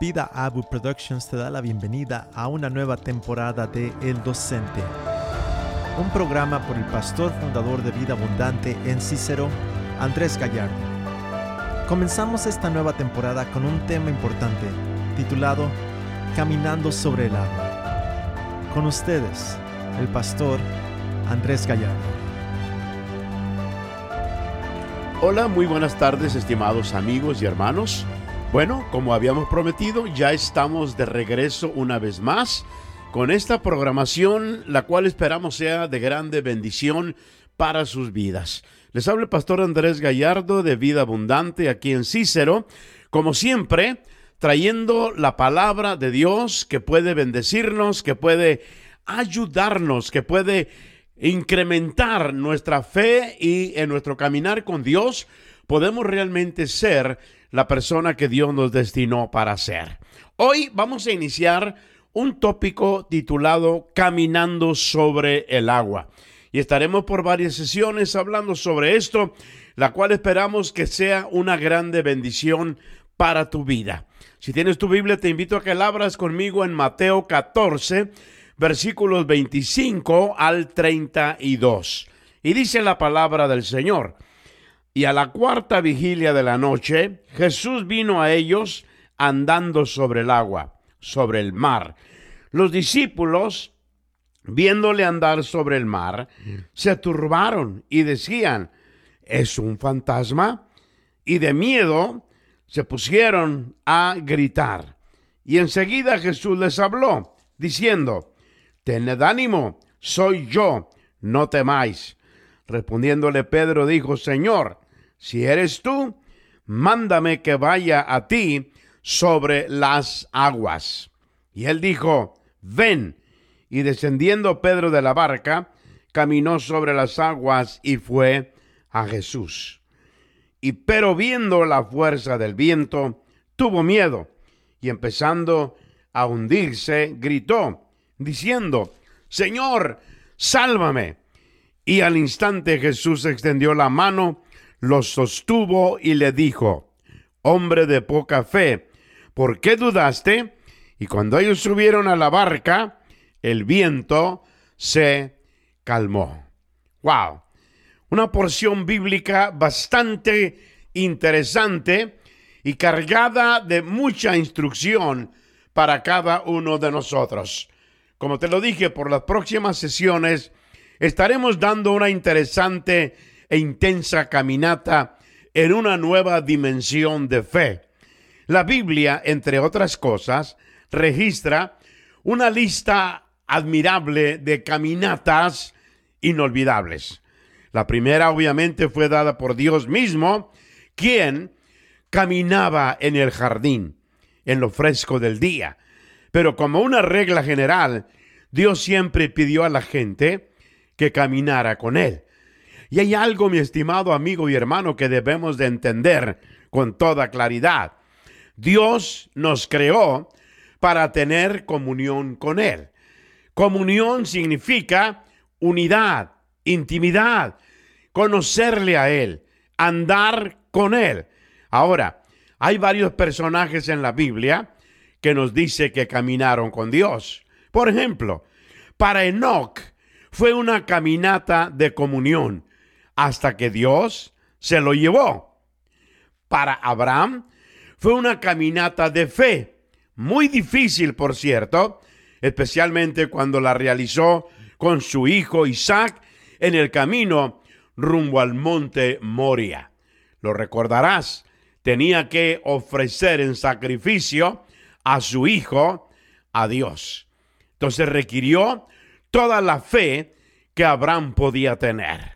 Vida Abu Productions te da la bienvenida a una nueva temporada de El Docente, un programa por el pastor fundador de Vida Abundante en Cícero, Andrés Gallardo. Comenzamos esta nueva temporada con un tema importante titulado Caminando sobre el agua. Con ustedes, el pastor Andrés Gallardo. Hola, muy buenas tardes estimados amigos y hermanos. Bueno, como habíamos prometido, ya estamos de regreso una vez más con esta programación, la cual esperamos sea de grande bendición para sus vidas. Les habla el pastor Andrés Gallardo de Vida Abundante aquí en Cícero, como siempre, trayendo la palabra de Dios que puede bendecirnos, que puede ayudarnos, que puede incrementar nuestra fe y en nuestro caminar con Dios podemos realmente ser la persona que Dios nos destinó para ser. Hoy vamos a iniciar un tópico titulado Caminando sobre el agua. Y estaremos por varias sesiones hablando sobre esto, la cual esperamos que sea una grande bendición para tu vida. Si tienes tu Biblia, te invito a que la abras conmigo en Mateo 14, versículos 25 al 32. Y dice la palabra del Señor. Y a la cuarta vigilia de la noche, Jesús vino a ellos andando sobre el agua, sobre el mar. Los discípulos, viéndole andar sobre el mar, se turbaron y decían, ¿es un fantasma? Y de miedo se pusieron a gritar. Y enseguida Jesús les habló, diciendo, Tened ánimo, soy yo, no temáis. Respondiéndole Pedro dijo, Señor, si eres tú, mándame que vaya a ti sobre las aguas. Y él dijo, ven. Y descendiendo Pedro de la barca, caminó sobre las aguas y fue a Jesús. Y pero viendo la fuerza del viento, tuvo miedo, y empezando a hundirse, gritó, diciendo, Señor, sálvame. Y al instante Jesús extendió la mano, los sostuvo y le dijo, Hombre de poca fe, ¿por qué dudaste? Y cuando ellos subieron a la barca, el viento se calmó. ¡Wow! Una porción bíblica bastante interesante y cargada de mucha instrucción para cada uno de nosotros. Como te lo dije, por las próximas sesiones estaremos dando una interesante e intensa caminata en una nueva dimensión de fe. La Biblia, entre otras cosas, registra una lista admirable de caminatas inolvidables. La primera obviamente fue dada por Dios mismo, quien caminaba en el jardín, en lo fresco del día. Pero como una regla general, Dios siempre pidió a la gente que caminara con él. Y hay algo, mi estimado amigo y hermano, que debemos de entender con toda claridad. Dios nos creó para tener comunión con Él. Comunión significa unidad, intimidad, conocerle a Él, andar con Él. Ahora, hay varios personajes en la Biblia que nos dice que caminaron con Dios. Por ejemplo, para Enoch fue una caminata de comunión hasta que Dios se lo llevó. Para Abraham fue una caminata de fe, muy difícil, por cierto, especialmente cuando la realizó con su hijo Isaac en el camino rumbo al monte Moria. Lo recordarás, tenía que ofrecer en sacrificio a su hijo a Dios. Entonces requirió toda la fe que Abraham podía tener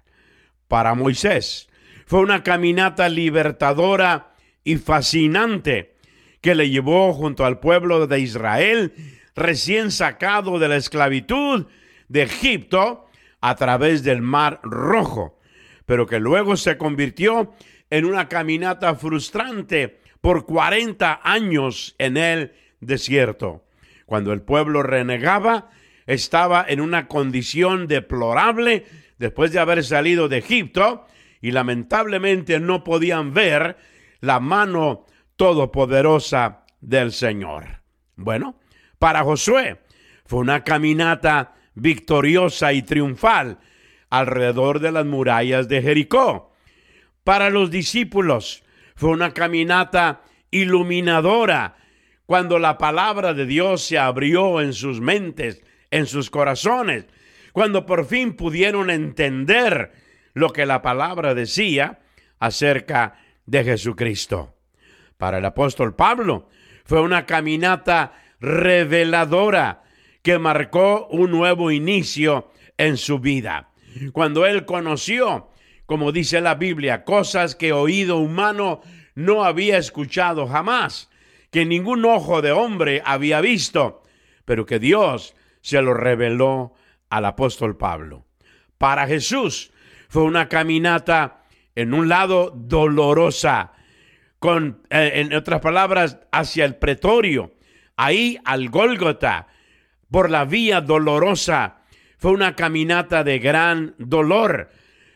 para Moisés. Fue una caminata libertadora y fascinante que le llevó junto al pueblo de Israel recién sacado de la esclavitud de Egipto a través del mar rojo, pero que luego se convirtió en una caminata frustrante por 40 años en el desierto. Cuando el pueblo renegaba, estaba en una condición deplorable después de haber salido de Egipto y lamentablemente no podían ver la mano todopoderosa del Señor. Bueno, para Josué fue una caminata victoriosa y triunfal alrededor de las murallas de Jericó. Para los discípulos fue una caminata iluminadora cuando la palabra de Dios se abrió en sus mentes, en sus corazones, cuando por fin pudieron entender lo que la palabra decía acerca de Jesucristo. Para el apóstol Pablo fue una caminata reveladora que marcó un nuevo inicio en su vida. Cuando él conoció, como dice la Biblia, cosas que oído humano no había escuchado jamás, que ningún ojo de hombre había visto, pero que Dios se lo reveló al apóstol Pablo. Para Jesús fue una caminata en un lado dolorosa, con, eh, en otras palabras, hacia el pretorio, ahí al Gólgota, por la vía dolorosa. Fue una caminata de gran dolor,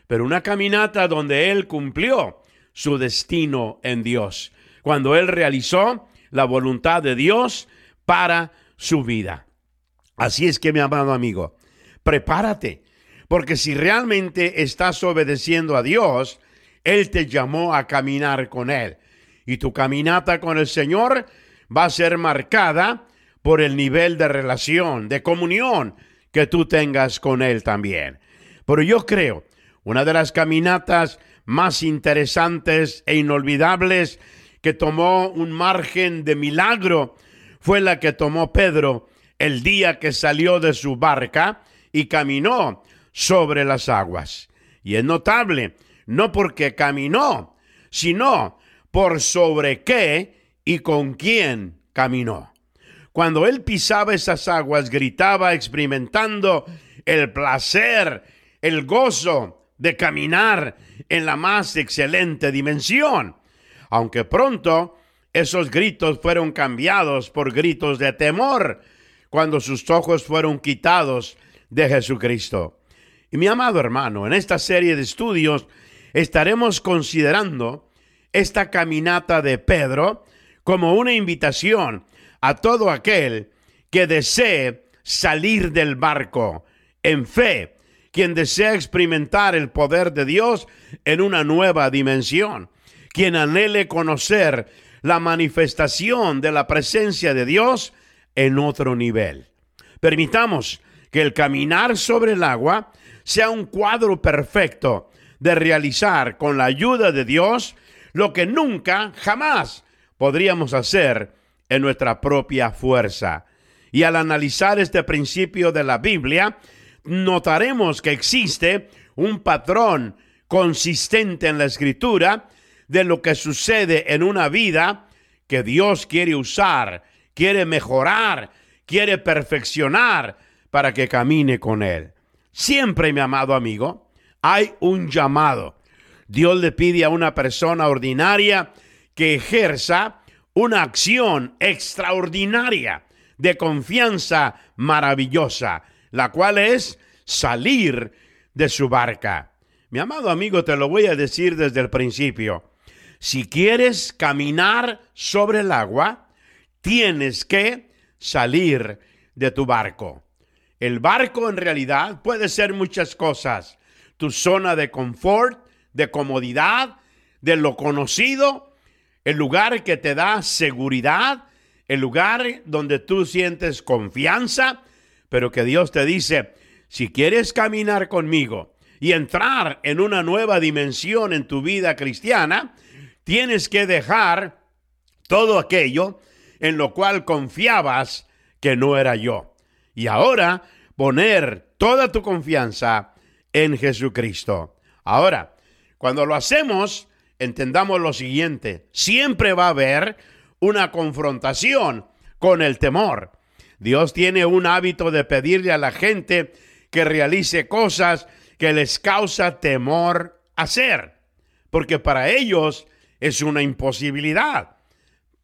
pero una caminata donde él cumplió su destino en Dios, cuando él realizó la voluntad de Dios para su vida. Así es que, mi amado amigo, prepárate, porque si realmente estás obedeciendo a Dios, Él te llamó a caminar con Él. Y tu caminata con el Señor va a ser marcada por el nivel de relación, de comunión que tú tengas con Él también. Pero yo creo, una de las caminatas más interesantes e inolvidables que tomó un margen de milagro fue la que tomó Pedro el día que salió de su barca y caminó sobre las aguas. Y es notable, no porque caminó, sino por sobre qué y con quién caminó. Cuando él pisaba esas aguas, gritaba experimentando el placer, el gozo de caminar en la más excelente dimensión. Aunque pronto esos gritos fueron cambiados por gritos de temor cuando sus ojos fueron quitados de Jesucristo. Y mi amado hermano, en esta serie de estudios estaremos considerando esta caminata de Pedro como una invitación a todo aquel que desee salir del barco en fe, quien desea experimentar el poder de Dios en una nueva dimensión, quien anhele conocer la manifestación de la presencia de Dios en otro nivel. Permitamos que el caminar sobre el agua sea un cuadro perfecto de realizar con la ayuda de Dios lo que nunca, jamás podríamos hacer en nuestra propia fuerza. Y al analizar este principio de la Biblia, notaremos que existe un patrón consistente en la escritura de lo que sucede en una vida que Dios quiere usar, quiere mejorar, quiere perfeccionar para que camine con Él. Siempre, mi amado amigo, hay un llamado. Dios le pide a una persona ordinaria que ejerza una acción extraordinaria de confianza maravillosa, la cual es salir de su barca. Mi amado amigo, te lo voy a decir desde el principio. Si quieres caminar sobre el agua, tienes que salir de tu barco. El barco en realidad puede ser muchas cosas. Tu zona de confort, de comodidad, de lo conocido, el lugar que te da seguridad, el lugar donde tú sientes confianza, pero que Dios te dice, si quieres caminar conmigo y entrar en una nueva dimensión en tu vida cristiana, tienes que dejar todo aquello en lo cual confiabas que no era yo. Y ahora poner toda tu confianza en Jesucristo. Ahora, cuando lo hacemos, entendamos lo siguiente, siempre va a haber una confrontación con el temor. Dios tiene un hábito de pedirle a la gente que realice cosas que les causa temor hacer, porque para ellos es una imposibilidad.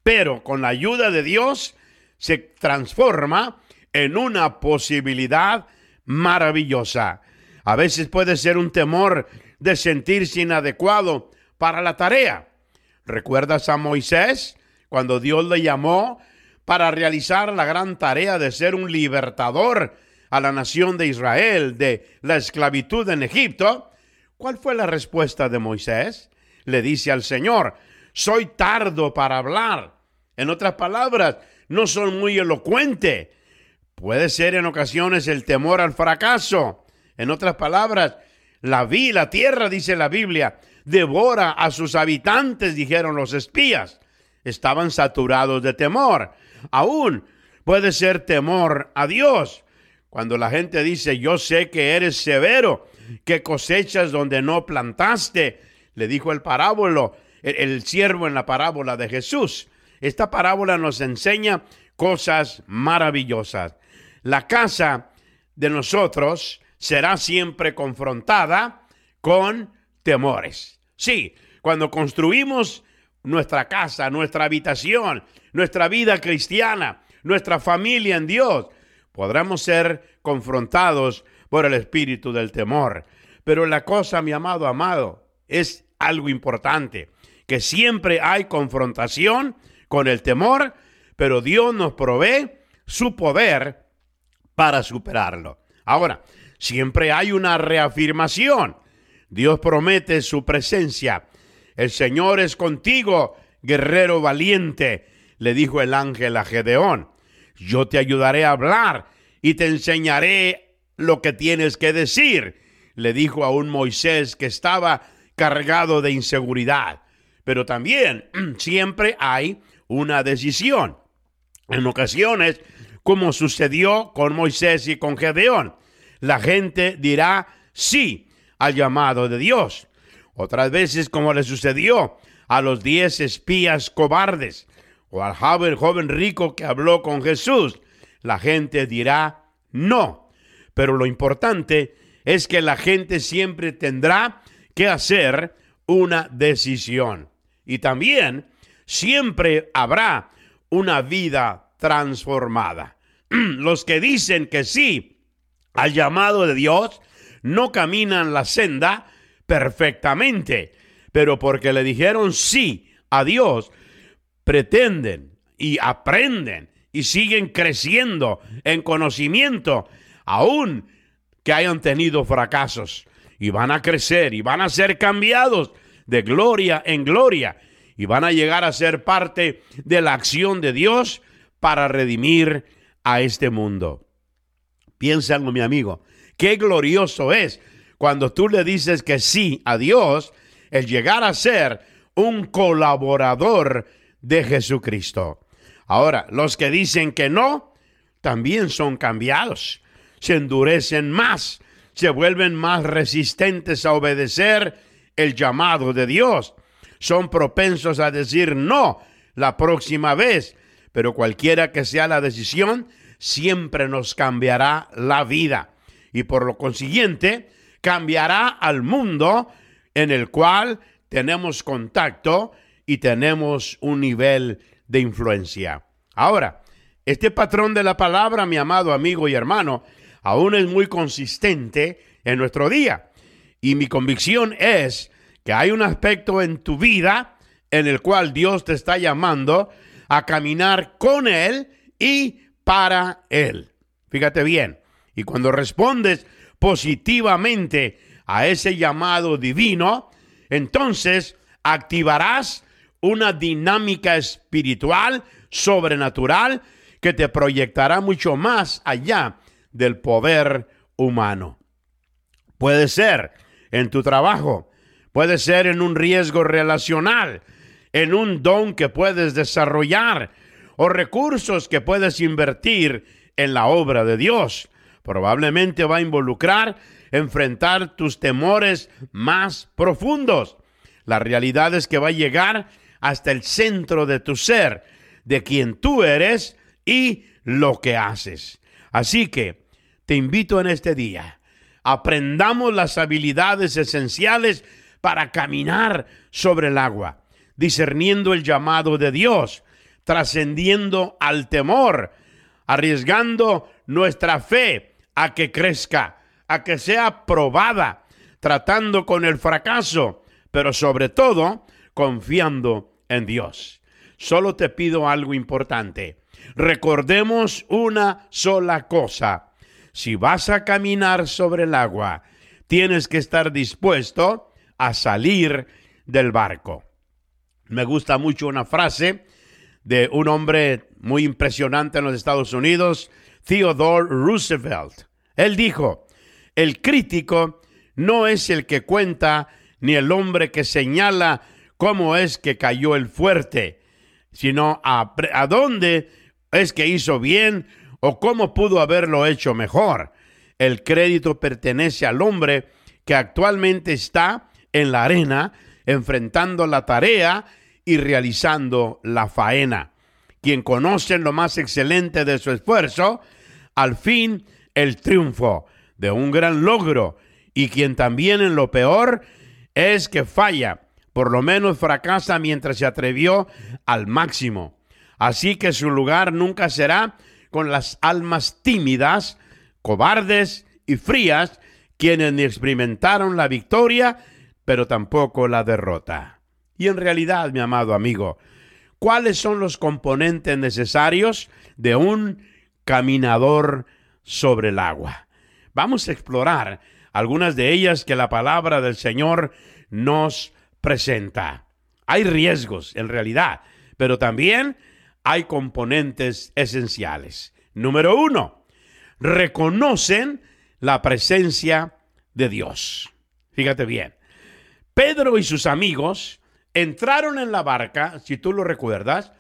Pero con la ayuda de Dios se transforma en una posibilidad maravillosa. A veces puede ser un temor de sentirse inadecuado para la tarea. ¿Recuerdas a Moisés cuando Dios le llamó para realizar la gran tarea de ser un libertador a la nación de Israel de la esclavitud en Egipto, ¿cuál fue la respuesta de Moisés? Le dice al Señor, soy tardo para hablar. En otras palabras, no soy muy elocuente. Puede ser en ocasiones el temor al fracaso. En otras palabras, la vi, la tierra, dice la Biblia, devora a sus habitantes, dijeron los espías. Estaban saturados de temor. Aún puede ser temor a Dios. Cuando la gente dice, yo sé que eres severo, que cosechas donde no plantaste, le dijo el parábolo, el, el siervo en la parábola de Jesús. Esta parábola nos enseña cosas maravillosas. La casa de nosotros será siempre confrontada con temores. Sí, cuando construimos nuestra casa, nuestra habitación, nuestra vida cristiana, nuestra familia en Dios, podremos ser confrontados por el espíritu del temor. Pero la cosa, mi amado amado, es algo importante, que siempre hay confrontación con el temor, pero Dios nos provee su poder para superarlo. Ahora, siempre hay una reafirmación. Dios promete su presencia. El Señor es contigo, guerrero valiente, le dijo el ángel a Gedeón. Yo te ayudaré a hablar y te enseñaré lo que tienes que decir, le dijo a un Moisés que estaba cargado de inseguridad. Pero también siempre hay una decisión. En ocasiones, como sucedió con Moisés y con Gedeón, la gente dirá sí al llamado de Dios. Otras veces, como le sucedió a los diez espías cobardes o al joven, joven rico que habló con Jesús, la gente dirá no. Pero lo importante es que la gente siempre tendrá que hacer una decisión. Y también siempre habrá una vida transformada. Los que dicen que sí al llamado de Dios no caminan la senda perfectamente, pero porque le dijeron sí a Dios, pretenden y aprenden y siguen creciendo en conocimiento, aún que hayan tenido fracasos. Y van a crecer y van a ser cambiados de gloria en gloria. Y van a llegar a ser parte de la acción de Dios para redimir a este mundo. Piénsalo, mi amigo, qué glorioso es cuando tú le dices que sí a Dios, el llegar a ser un colaborador de Jesucristo. Ahora, los que dicen que no, también son cambiados, se endurecen más, se vuelven más resistentes a obedecer el llamado de Dios. Son propensos a decir no la próxima vez, pero cualquiera que sea la decisión, siempre nos cambiará la vida y por lo consiguiente cambiará al mundo en el cual tenemos contacto y tenemos un nivel de influencia. Ahora, este patrón de la palabra, mi amado amigo y hermano, aún es muy consistente en nuestro día. Y mi convicción es que hay un aspecto en tu vida en el cual Dios te está llamando a caminar con Él y para Él. Fíjate bien. Y cuando respondes positivamente a ese llamado divino, entonces activarás una dinámica espiritual sobrenatural que te proyectará mucho más allá del poder humano. Puede ser en tu trabajo, puede ser en un riesgo relacional, en un don que puedes desarrollar o recursos que puedes invertir en la obra de Dios. Probablemente va a involucrar enfrentar tus temores más profundos. La realidad es que va a llegar hasta el centro de tu ser, de quien tú eres y lo que haces. Así que te invito en este día, aprendamos las habilidades esenciales para caminar sobre el agua, discerniendo el llamado de Dios, trascendiendo al temor, arriesgando nuestra fe a que crezca, a que sea probada, tratando con el fracaso, pero sobre todo confiando en Dios. solo te pido algo importante. Recordemos una sola cosa. Si vas a caminar sobre el agua, tienes que estar dispuesto a salir del barco. Me gusta mucho una frase de un hombre muy impresionante en los Estados Unidos, Theodore Roosevelt. Él dijo, el crítico no es el que cuenta ni el hombre que señala cómo es que cayó el fuerte, sino a, a dónde es que hizo bien o cómo pudo haberlo hecho mejor. El crédito pertenece al hombre que actualmente está en la arena enfrentando la tarea y realizando la faena. Quien conoce lo más excelente de su esfuerzo, al fin el triunfo de un gran logro, y quien también en lo peor es que falla, por lo menos fracasa mientras se atrevió al máximo. Así que su lugar nunca será con las almas tímidas, cobardes y frías, quienes ni experimentaron la victoria, pero tampoco la derrota. Y en realidad, mi amado amigo, ¿cuáles son los componentes necesarios de un caminador sobre el agua? Vamos a explorar algunas de ellas que la palabra del Señor nos presenta. Hay riesgos, en realidad, pero también hay componentes esenciales. Número uno, reconocen la presencia de Dios. Fíjate bien, Pedro y sus amigos entraron en la barca, si tú lo recuerdas,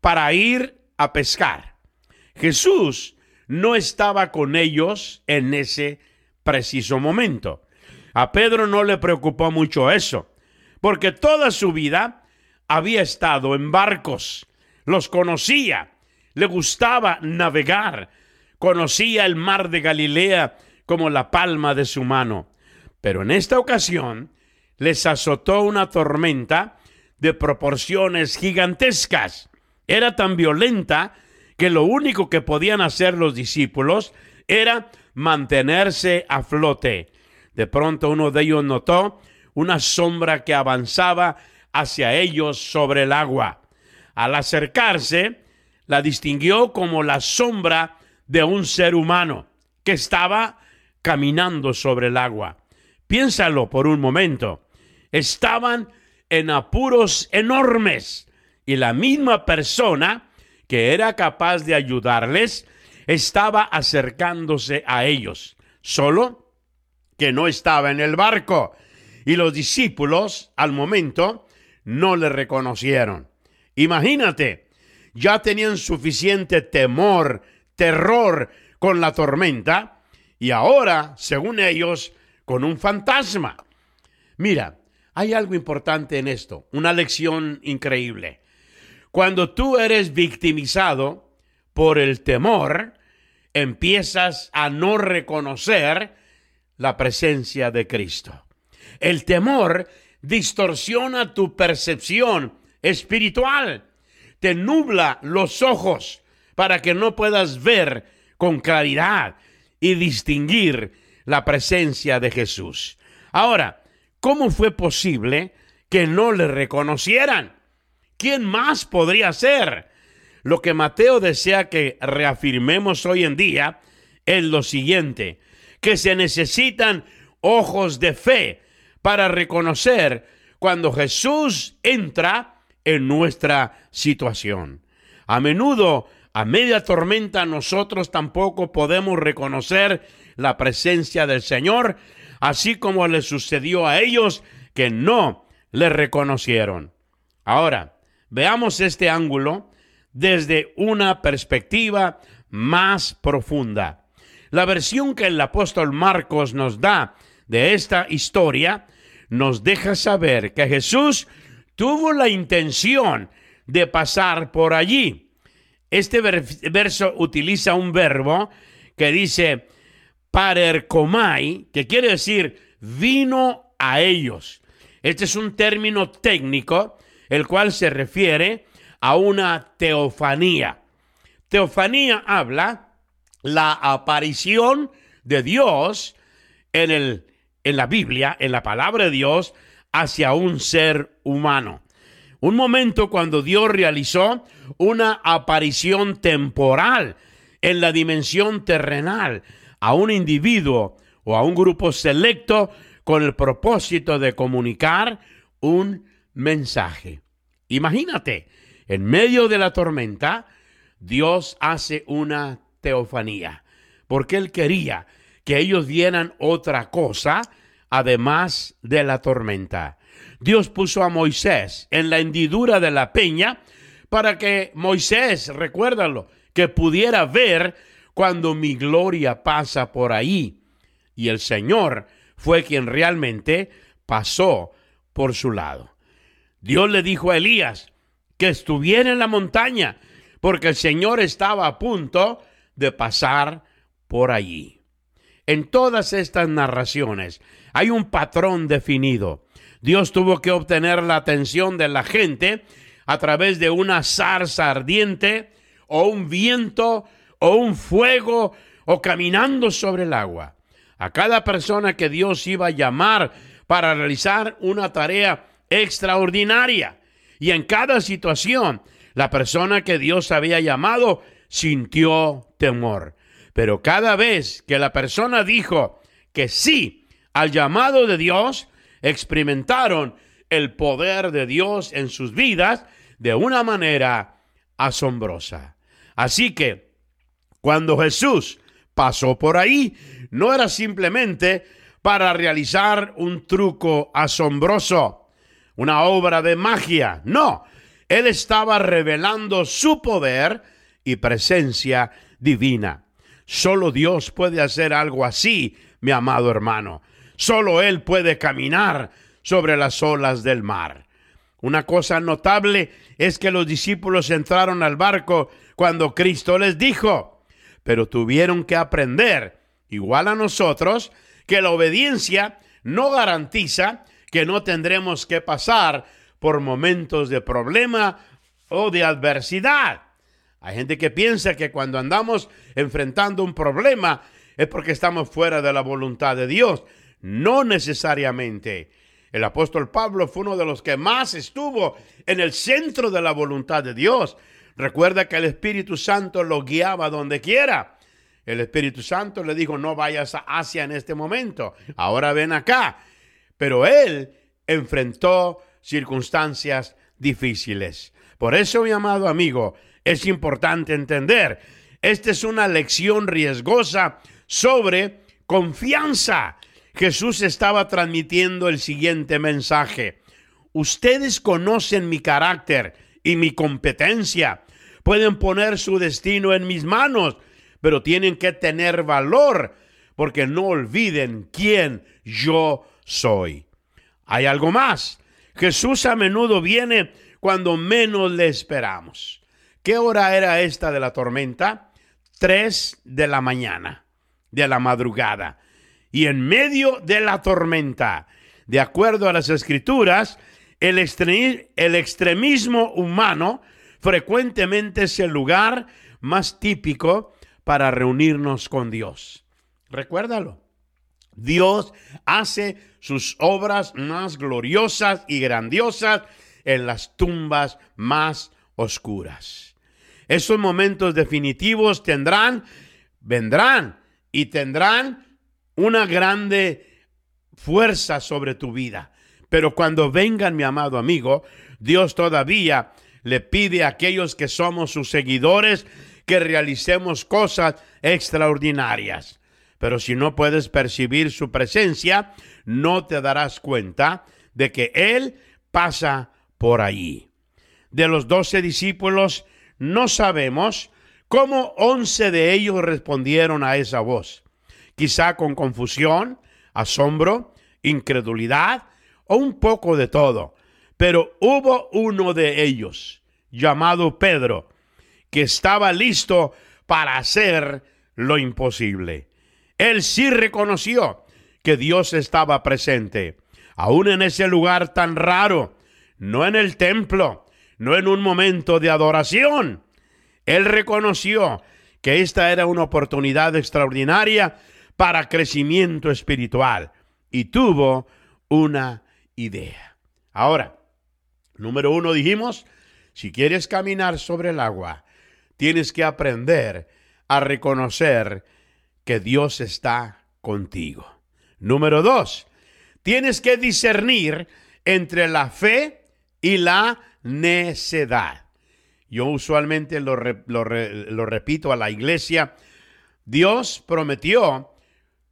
para ir a pescar. Jesús no estaba con ellos en ese preciso momento. A Pedro no le preocupó mucho eso, porque toda su vida había estado en barcos, los conocía, le gustaba navegar, conocía el mar de Galilea como la palma de su mano. Pero en esta ocasión les azotó una tormenta de proporciones gigantescas. Era tan violenta que lo único que podían hacer los discípulos era mantenerse a flote. De pronto uno de ellos notó una sombra que avanzaba hacia ellos sobre el agua. Al acercarse, la distinguió como la sombra de un ser humano que estaba caminando sobre el agua. Piénsalo por un momento. Estaban en apuros enormes y la misma persona que era capaz de ayudarles estaba acercándose a ellos, solo que no estaba en el barco y los discípulos al momento no le reconocieron. Imagínate, ya tenían suficiente temor, terror con la tormenta y ahora, según ellos, con un fantasma. Mira, hay algo importante en esto, una lección increíble. Cuando tú eres victimizado por el temor, empiezas a no reconocer la presencia de Cristo. El temor distorsiona tu percepción espiritual, te nubla los ojos para que no puedas ver con claridad y distinguir la presencia de Jesús. Ahora, ¿Cómo fue posible que no le reconocieran? ¿Quién más podría ser? Lo que Mateo desea que reafirmemos hoy en día es lo siguiente, que se necesitan ojos de fe para reconocer cuando Jesús entra en nuestra situación. A menudo, a media tormenta, nosotros tampoco podemos reconocer la presencia del Señor así como le sucedió a ellos que no le reconocieron. Ahora, veamos este ángulo desde una perspectiva más profunda. La versión que el apóstol Marcos nos da de esta historia nos deja saber que Jesús tuvo la intención de pasar por allí. Este verso utiliza un verbo que dice parercomai, que quiere decir vino a ellos. Este es un término técnico, el cual se refiere a una teofanía. Teofanía habla la aparición de Dios en, el, en la Biblia, en la palabra de Dios, hacia un ser humano. Un momento cuando Dios realizó una aparición temporal en la dimensión terrenal a un individuo o a un grupo selecto con el propósito de comunicar un mensaje. Imagínate, en medio de la tormenta, Dios hace una teofanía, porque Él quería que ellos vieran otra cosa además de la tormenta. Dios puso a Moisés en la hendidura de la peña para que Moisés, recuérdalo, que pudiera ver cuando mi gloria pasa por ahí. Y el Señor fue quien realmente pasó por su lado. Dios le dijo a Elías que estuviera en la montaña, porque el Señor estaba a punto de pasar por allí. En todas estas narraciones hay un patrón definido. Dios tuvo que obtener la atención de la gente a través de una zarza ardiente o un viento o un fuego o caminando sobre el agua. A cada persona que Dios iba a llamar para realizar una tarea extraordinaria. Y en cada situación, la persona que Dios había llamado sintió temor. Pero cada vez que la persona dijo que sí al llamado de Dios, experimentaron el poder de Dios en sus vidas de una manera asombrosa. Así que cuando Jesús pasó por ahí, no era simplemente para realizar un truco asombroso, una obra de magia, no, él estaba revelando su poder y presencia divina. Solo Dios puede hacer algo así, mi amado hermano. Solo Él puede caminar sobre las olas del mar. Una cosa notable es que los discípulos entraron al barco cuando Cristo les dijo, pero tuvieron que aprender, igual a nosotros, que la obediencia no garantiza que no tendremos que pasar por momentos de problema o de adversidad. Hay gente que piensa que cuando andamos enfrentando un problema es porque estamos fuera de la voluntad de Dios. No necesariamente. El apóstol Pablo fue uno de los que más estuvo en el centro de la voluntad de Dios. Recuerda que el Espíritu Santo lo guiaba donde quiera. El Espíritu Santo le dijo, no vayas a Asia en este momento, ahora ven acá. Pero él enfrentó circunstancias difíciles. Por eso, mi amado amigo, es importante entender, esta es una lección riesgosa sobre confianza. Jesús estaba transmitiendo el siguiente mensaje. Ustedes conocen mi carácter y mi competencia. Pueden poner su destino en mis manos, pero tienen que tener valor porque no olviden quién yo soy. Hay algo más. Jesús a menudo viene cuando menos le esperamos. ¿Qué hora era esta de la tormenta? Tres de la mañana, de la madrugada. Y en medio de la tormenta, de acuerdo a las escrituras, el, extremismo humano frecuentemente es el lugar más típico para reunirnos con Dios. Recuérdalo. Dios hace sus obras más gloriosas y grandiosas en las tumbas más oscuras. Esos momentos definitivos tendrán, vendrán y tendrán una grande fuerza sobre tu vida. Pero cuando vengan, mi amado amigo, Dios todavía le pide a aquellos que somos sus seguidores que realicemos cosas extraordinarias. Pero si no puedes percibir su presencia, no te darás cuenta de que Él pasa por ahí. De los doce discípulos, no sabemos cómo once de ellos respondieron a esa voz. Quizá con confusión, asombro, incredulidad o un poco de todo. Pero hubo uno de ellos, llamado Pedro, que estaba listo para hacer lo imposible. Él sí reconoció que Dios estaba presente, aún en ese lugar tan raro, no en el templo, no en un momento de adoración. Él reconoció que esta era una oportunidad extraordinaria para crecimiento espiritual y tuvo una idea. Ahora, Número uno dijimos, si quieres caminar sobre el agua, tienes que aprender a reconocer que Dios está contigo. Número dos, tienes que discernir entre la fe y la necedad. Yo usualmente lo, lo repito a la iglesia. Dios prometió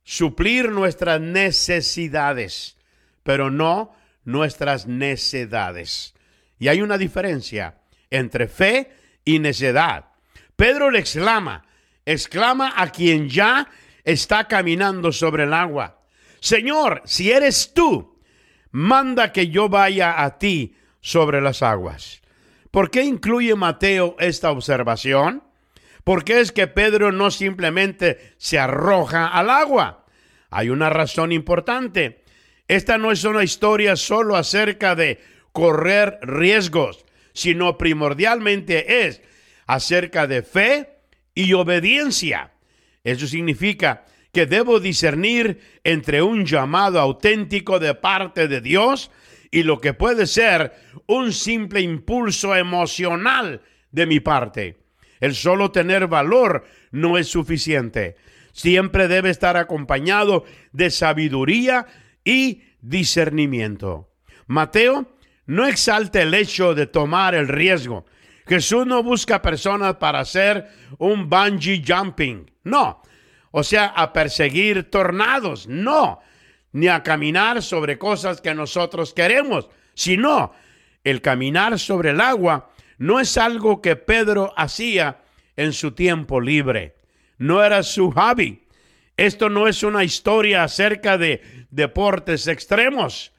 suplir nuestras necesidades, pero no nuestras necedades. Y hay una diferencia entre fe y necedad. Pedro le exclama, exclama a quien ya está caminando sobre el agua. Señor, si eres tú, manda que yo vaya a ti sobre las aguas. ¿Por qué incluye Mateo esta observación? Porque es que Pedro no simplemente se arroja al agua. Hay una razón importante. Esta no es una historia solo acerca de correr riesgos, sino primordialmente es acerca de fe y obediencia. Eso significa que debo discernir entre un llamado auténtico de parte de Dios y lo que puede ser un simple impulso emocional de mi parte. El solo tener valor no es suficiente. Siempre debe estar acompañado de sabiduría y discernimiento. Mateo no exalta el hecho de tomar el riesgo. Jesús no busca personas para hacer un bungee jumping. No. O sea, a perseguir tornados. No. Ni a caminar sobre cosas que nosotros queremos. Sino, el caminar sobre el agua no es algo que Pedro hacía en su tiempo libre. No era su hobby. Esto no es una historia acerca de deportes extremos.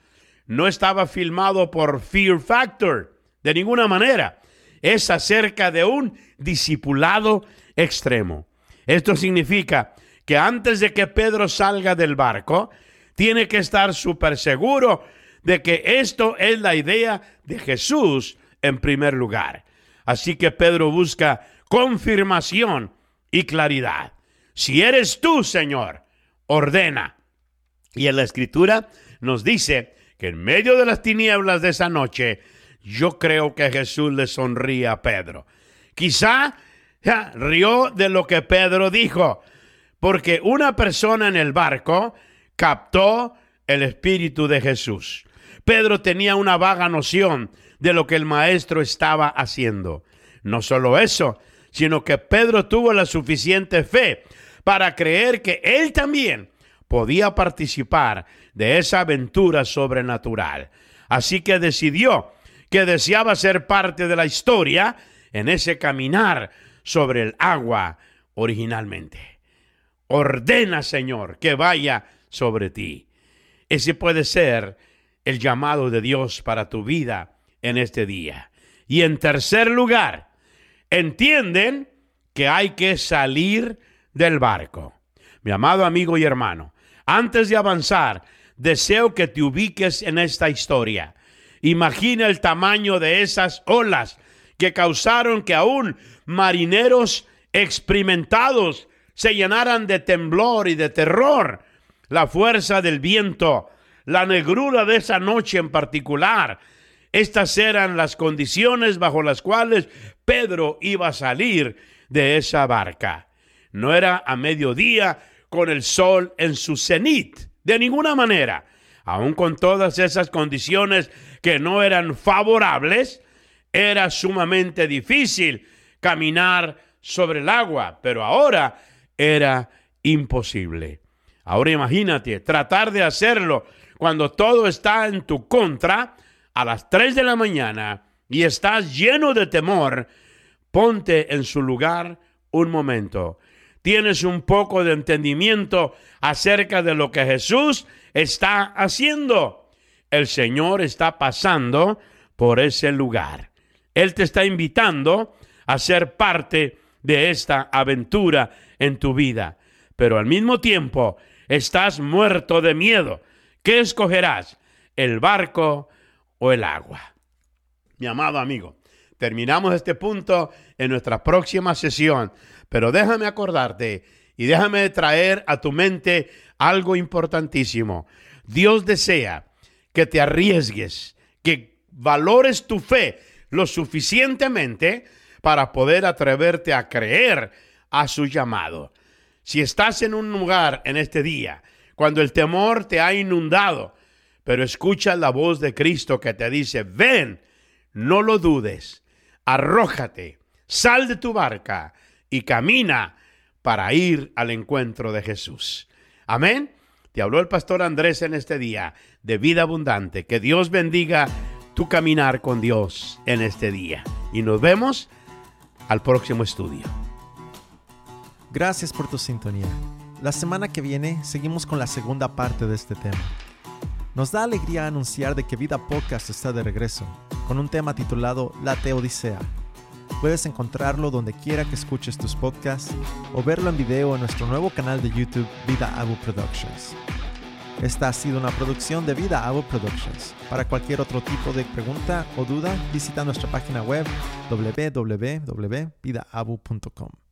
No estaba filmado por Fear Factor, de ninguna manera. Es acerca de un discipulado extremo. Esto significa que antes de que Pedro salga del barco, tiene que estar súper seguro de que esto es la idea de Jesús en primer lugar. Así que Pedro busca confirmación y claridad. Si eres tú, Señor, ordena. Y en la escritura nos dice que en medio de las tinieblas de esa noche, yo creo que Jesús le sonría a Pedro. Quizá rió de lo que Pedro dijo, porque una persona en el barco captó el espíritu de Jesús. Pedro tenía una vaga noción de lo que el maestro estaba haciendo. No solo eso, sino que Pedro tuvo la suficiente fe para creer que él también podía participar de esa aventura sobrenatural. Así que decidió que deseaba ser parte de la historia en ese caminar sobre el agua originalmente. Ordena, Señor, que vaya sobre ti. Ese puede ser el llamado de Dios para tu vida en este día. Y en tercer lugar, entienden que hay que salir del barco. Mi amado amigo y hermano, antes de avanzar, deseo que te ubiques en esta historia. Imagina el tamaño de esas olas que causaron que aún marineros experimentados se llenaran de temblor y de terror. La fuerza del viento, la negrura de esa noche en particular. Estas eran las condiciones bajo las cuales Pedro iba a salir de esa barca no era a mediodía con el sol en su cenit, de ninguna manera. Aun con todas esas condiciones que no eran favorables, era sumamente difícil caminar sobre el agua, pero ahora era imposible. Ahora imagínate tratar de hacerlo cuando todo está en tu contra a las 3 de la mañana y estás lleno de temor. Ponte en su lugar un momento tienes un poco de entendimiento acerca de lo que Jesús está haciendo. El Señor está pasando por ese lugar. Él te está invitando a ser parte de esta aventura en tu vida. Pero al mismo tiempo estás muerto de miedo. ¿Qué escogerás? ¿El barco o el agua? Mi amado amigo, terminamos este punto en nuestra próxima sesión pero déjame acordarte y déjame traer a tu mente algo importantísimo. Dios desea que te arriesgues, que valores tu fe lo suficientemente para poder atreverte a creer a su llamado. Si estás en un lugar en este día, cuando el temor te ha inundado, pero escucha la voz de Cristo que te dice, ven, no lo dudes, arrójate, sal de tu barca y camina para ir al encuentro de Jesús. Amén. Te habló el pastor Andrés en este día de vida abundante. Que Dios bendiga tu caminar con Dios en este día. Y nos vemos al próximo estudio. Gracias por tu sintonía. La semana que viene seguimos con la segunda parte de este tema. Nos da alegría anunciar de que Vida Podcast está de regreso, con un tema titulado La Teodicea. Puedes encontrarlo donde quiera que escuches tus podcasts o verlo en video en nuestro nuevo canal de YouTube Vida Abu Productions. Esta ha sido una producción de Vida Abu Productions. Para cualquier otro tipo de pregunta o duda, visita nuestra página web www.vidaabu.com.